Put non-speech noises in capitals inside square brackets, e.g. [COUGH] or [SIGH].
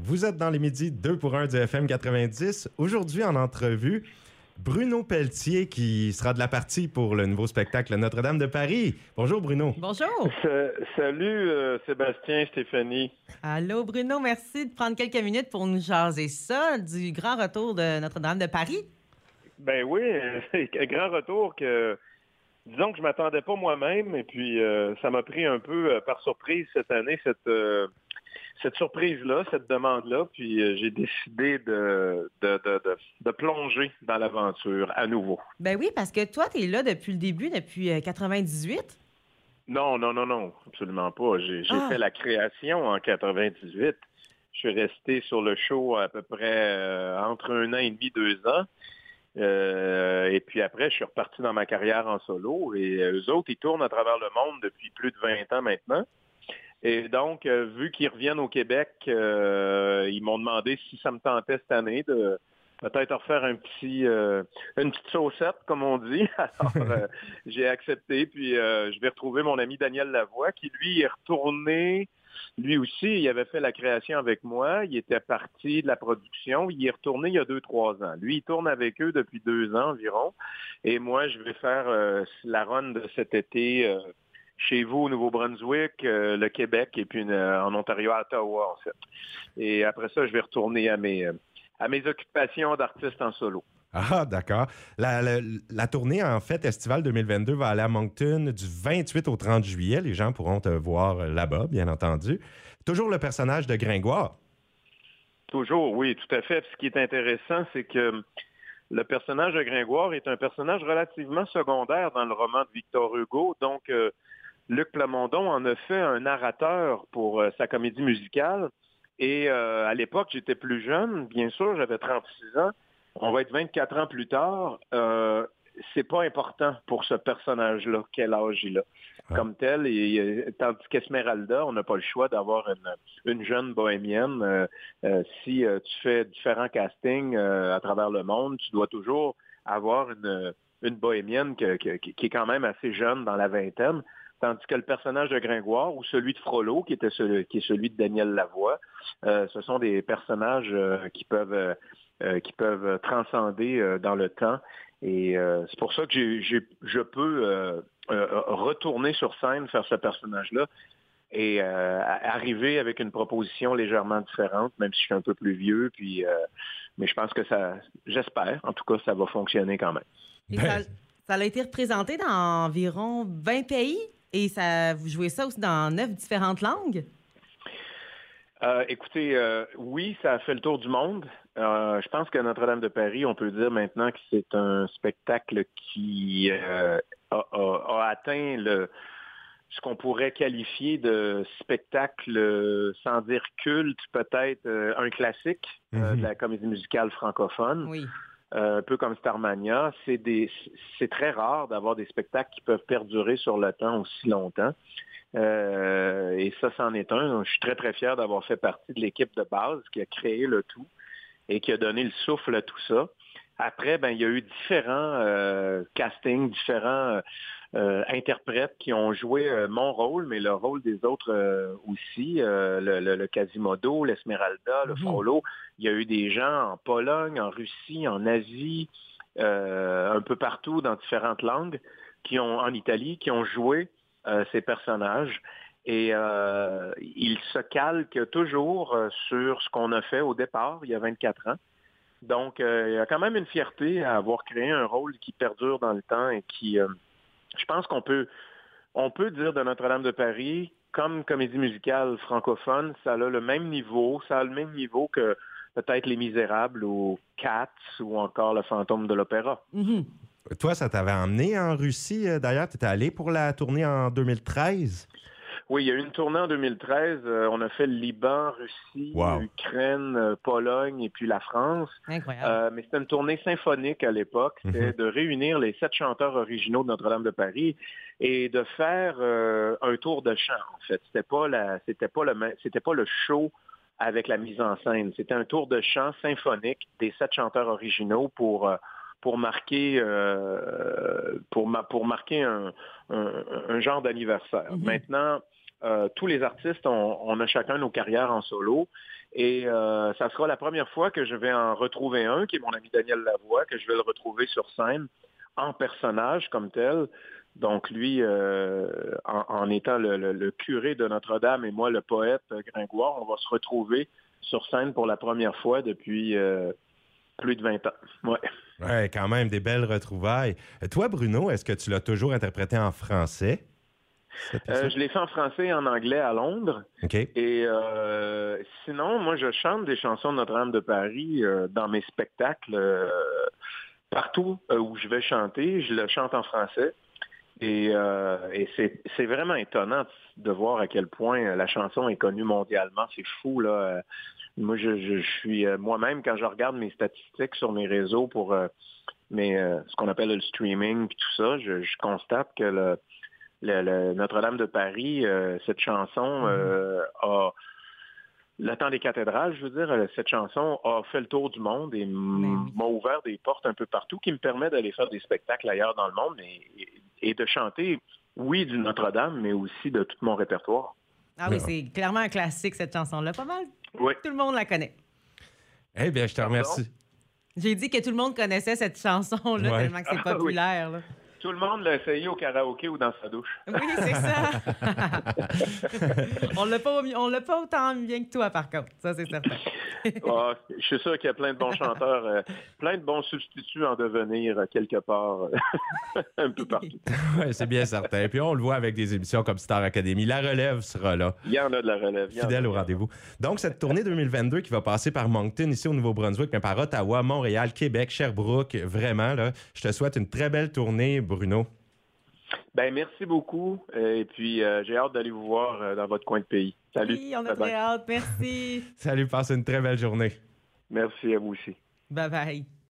Vous êtes dans les midis 2 pour 1 du FM 90. Aujourd'hui, en entrevue, Bruno Pelletier qui sera de la partie pour le nouveau spectacle Notre-Dame de Paris. Bonjour Bruno. Bonjour. salut euh, Sébastien, Stéphanie. Allô Bruno, merci de prendre quelques minutes pour nous jaser ça du grand retour de Notre-Dame de Paris. Ben oui, un [LAUGHS] grand retour que disons que je m'attendais pas moi-même et puis euh, ça m'a pris un peu euh, par surprise cette année cette cette surprise-là, cette demande-là, puis euh, j'ai décidé de, de, plonger dans l'aventure à nouveau. Ben oui, parce que toi, tu es là depuis le début, depuis 98. Euh, non, non, non, non, absolument pas. J'ai ah! fait la création en 98. Je suis resté sur le show à peu près euh, entre un an et demi, deux ans. et puis après, je suis reparti dans ma carrière en solo. Et eux autres, ils tournent à travers le monde depuis plus de 20 ans maintenant. Et donc, euh, vu qu'ils reviennent au Québec, euh, ils m'ont demandé si ça me tentait cette année de peut-être refaire un petit euh, une petite saucette, comme on dit. [LAUGHS] Alors, [LAUGHS] j'ai accepté, puis je vais retrouver mon ami Daniel Lavoie, qui lui est retourné. Lui aussi, il avait fait la création avec moi. Il était parti de la production. Il est retourné il y a deux, trois ans. Lui, il tourne avec eux depuis deux ans environ. Et moi, je vais faire la run de cet été chez vous au Nouveau-Brunswick, euh, le Québec et puis euh, en Ontario, à Ottawa, en fait. Et après ça, je vais retourner à mes, euh, à mes occupations d'artiste en solo. Ah, d'accord. La, tournée, en fait, Estival 2022 va aller à Moncton du 28 au 30 juillet. Les gens pourront te voir là-bas, bien entendu. Toujours le personnage de Gringoire. Toujours, oui, tout à fait. Ce qui est intéressant, c'est que le personnage de Gringoire est un personnage relativement secondaire dans le roman de Victor Hugo. Donc, Luc Plamondon en a fait un narrateur pour euh, sa comédie musicale. Et euh, à l'époque, j'étais plus jeune, bien sûr, j'avais 36 ans. On va être 24 ans plus tard. Euh, c'est pas important pour ce personnage-là, quel âge il a. Ah. Comme tel, et, tandis qu'Esmeralda, on n'a pas le choix d'avoir une, jeune bohémienne. si tu fais différents castings à travers le monde, tu dois toujours avoir une, une bohémienne qui est quand même assez jeune dans la vingtaine. Tandis que le personnage de Gringoire ou celui de Frollo, qui était celui, qui est celui de Daniel Lavoie, euh, ce sont des personnages euh, qui peuvent euh, qui peuvent transcender dans le temps. Et c'est pour ça que je peux retourner sur scène, faire ce personnage-là et arriver avec une proposition légèrement différente, même si je suis un peu plus vieux. Puis, mais je pense que ça, j'espère, en tout cas, ça va fonctionner quand même. Ben, ça, ça a été représenté dans environ 20 pays? Et ça, vous jouez ça aussi dans neuf différentes langues? Euh, écoutez, euh, oui, ça a fait le tour du monde. Euh, je pense que Notre-Dame de Paris, on peut dire maintenant que c'est un spectacle qui a, atteint le, ce qu'on pourrait qualifier de spectacle, sans dire culte, peut-être un classique de la comédie musicale francophone. Oui. Euh, un peu comme Starmania, c'est c'est très rare d'avoir des spectacles qui peuvent perdurer sur le temps aussi longtemps. Euh, et ça, c'en est un. Je suis très, très fier d'avoir fait partie de l'équipe de base qui a créé le tout et qui a donné le souffle à tout ça. Après, ben, il y a eu différents euh, castings, différents euh, interprètes qui ont joué euh, mon rôle, mais le rôle des autres euh, aussi, le, le, Quasimodo, l'Esmeralda, le mhm. Frollo. Il y a eu des gens en Pologne, en Russie, en Asie, un peu partout dans différentes langues, qui ont en Italie, qui ont joué ces personnages. Et euh, il se calque toujours sur ce qu'on a fait au départ, il y a 24 ans. Donc, il y a quand même une fierté à avoir créé un rôle qui perdure dans le temps et qui, je pense qu'on peut, on peut dire de Notre-Dame de Paris, comme comédie musicale francophone, ça a le même niveau, ça a le même niveau que peut-être Les Misérables ou Cats ou encore Le Fantôme de l'Opéra. Mm-hmm. Toi, ça t'avait emmené en Russie, euh, d'ailleurs, tu étais allé pour la tournée en 2013? Oui, il y a eu une tournée en 2013. Euh, on a fait le Liban, Russie, l'Ukraine, euh, Pologne et puis la France. Incroyable. Euh, mais c'était une tournée symphonique à l'époque. C'était mhm. de réunir les sept chanteurs originaux de Notre-Dame de Paris et de faire un tour de chant. En fait, c'était pas la, c'était pas le, c'était pas le show avec la mise en scène. C'était un tour de chant symphonique des sept chanteurs originaux pour pour marquer pour, pour marquer un, un, genre d'anniversaire. Mhm. Maintenant, euh, tous les artistes, on, on, a chacun nos carrières en solo. Et euh, ça sera la première fois que je vais en retrouver un, qui est mon ami Daniel Lavoie, que je vais le retrouver sur scène en personnage comme tel. Donc lui, euh, en, en, étant le, le, le curé de Notre-Dame et moi le poète Gringoire, on va se retrouver sur scène pour la première fois depuis plus de 20 ans. Ouais. ouais. quand même, des belles retrouvailles. Toi, Bruno, est-ce que tu l'as toujours interprété en français? Euh, je l'ai fait en français et en anglais à Londres. Okay. Et euh, sinon, moi, je chante des chansons de Notre-Dame de Paris euh, dans mes spectacles. euh, partout où je vais chanter, je le chante en français. Et, euh, et c'est vraiment étonnant de voir à quel point la chanson est connue mondialement. C'est fou, là. Moi, je, je, je suis moi-même, quand je regarde mes statistiques sur mes réseaux pour mes, ce qu'on appelle le streaming et tout ça, je, je constate que le, le, le Notre-Dame de Paris, euh, cette chanson euh, a le temps des cathédrales, je veux dire, cette chanson a fait le tour du monde et m'a oui. ouvert des portes un peu partout qui me permet d'aller faire des spectacles ailleurs dans le monde et, et de chanter, oui, du Notre-Dame, mais aussi de tout mon répertoire. Ah oui, c'est clairement un classique, cette chanson-là. Pas mal. Oui. Tout le monde la connaît. Eh bien, je te remercie. J'ai dit que tout le monde connaissait cette chanson-là, ouais. tellement que c'est populaire. Ah, oui. Tout le monde l'a essayé au karaoké ou dans sa douche. Oui, c'est ça. [LAUGHS] on l'a pas, on l'a pas autant bien que toi, par contre. Ça, c'est certain. oh, [LAUGHS] je suis sûr qu'il y a plein de bons chanteurs, euh, plein de bons substituts en devenir euh, quelque part, euh, [LAUGHS] un peu partout. oui, c'est bien certain. Puis on le voit avec des émissions comme Star Academy. La relève sera là. Il y en a de la relève. Fidèle au rendez-vous. Donc, cette tournée 2022 qui va passer par Moncton, ici au Nouveau-Brunswick, mais par Ottawa, Montréal, Québec, Sherbrooke, vraiment, là, je te souhaite une très belle tournée. Bruno? Ben merci beaucoup. Et puis, euh, j'ai hâte d'aller vous voir euh, dans votre coin de pays. Salut. Oui, on a très hâte. Merci. [LAUGHS] Salut, passe une très belle journée. Merci à vous aussi. Bye bye.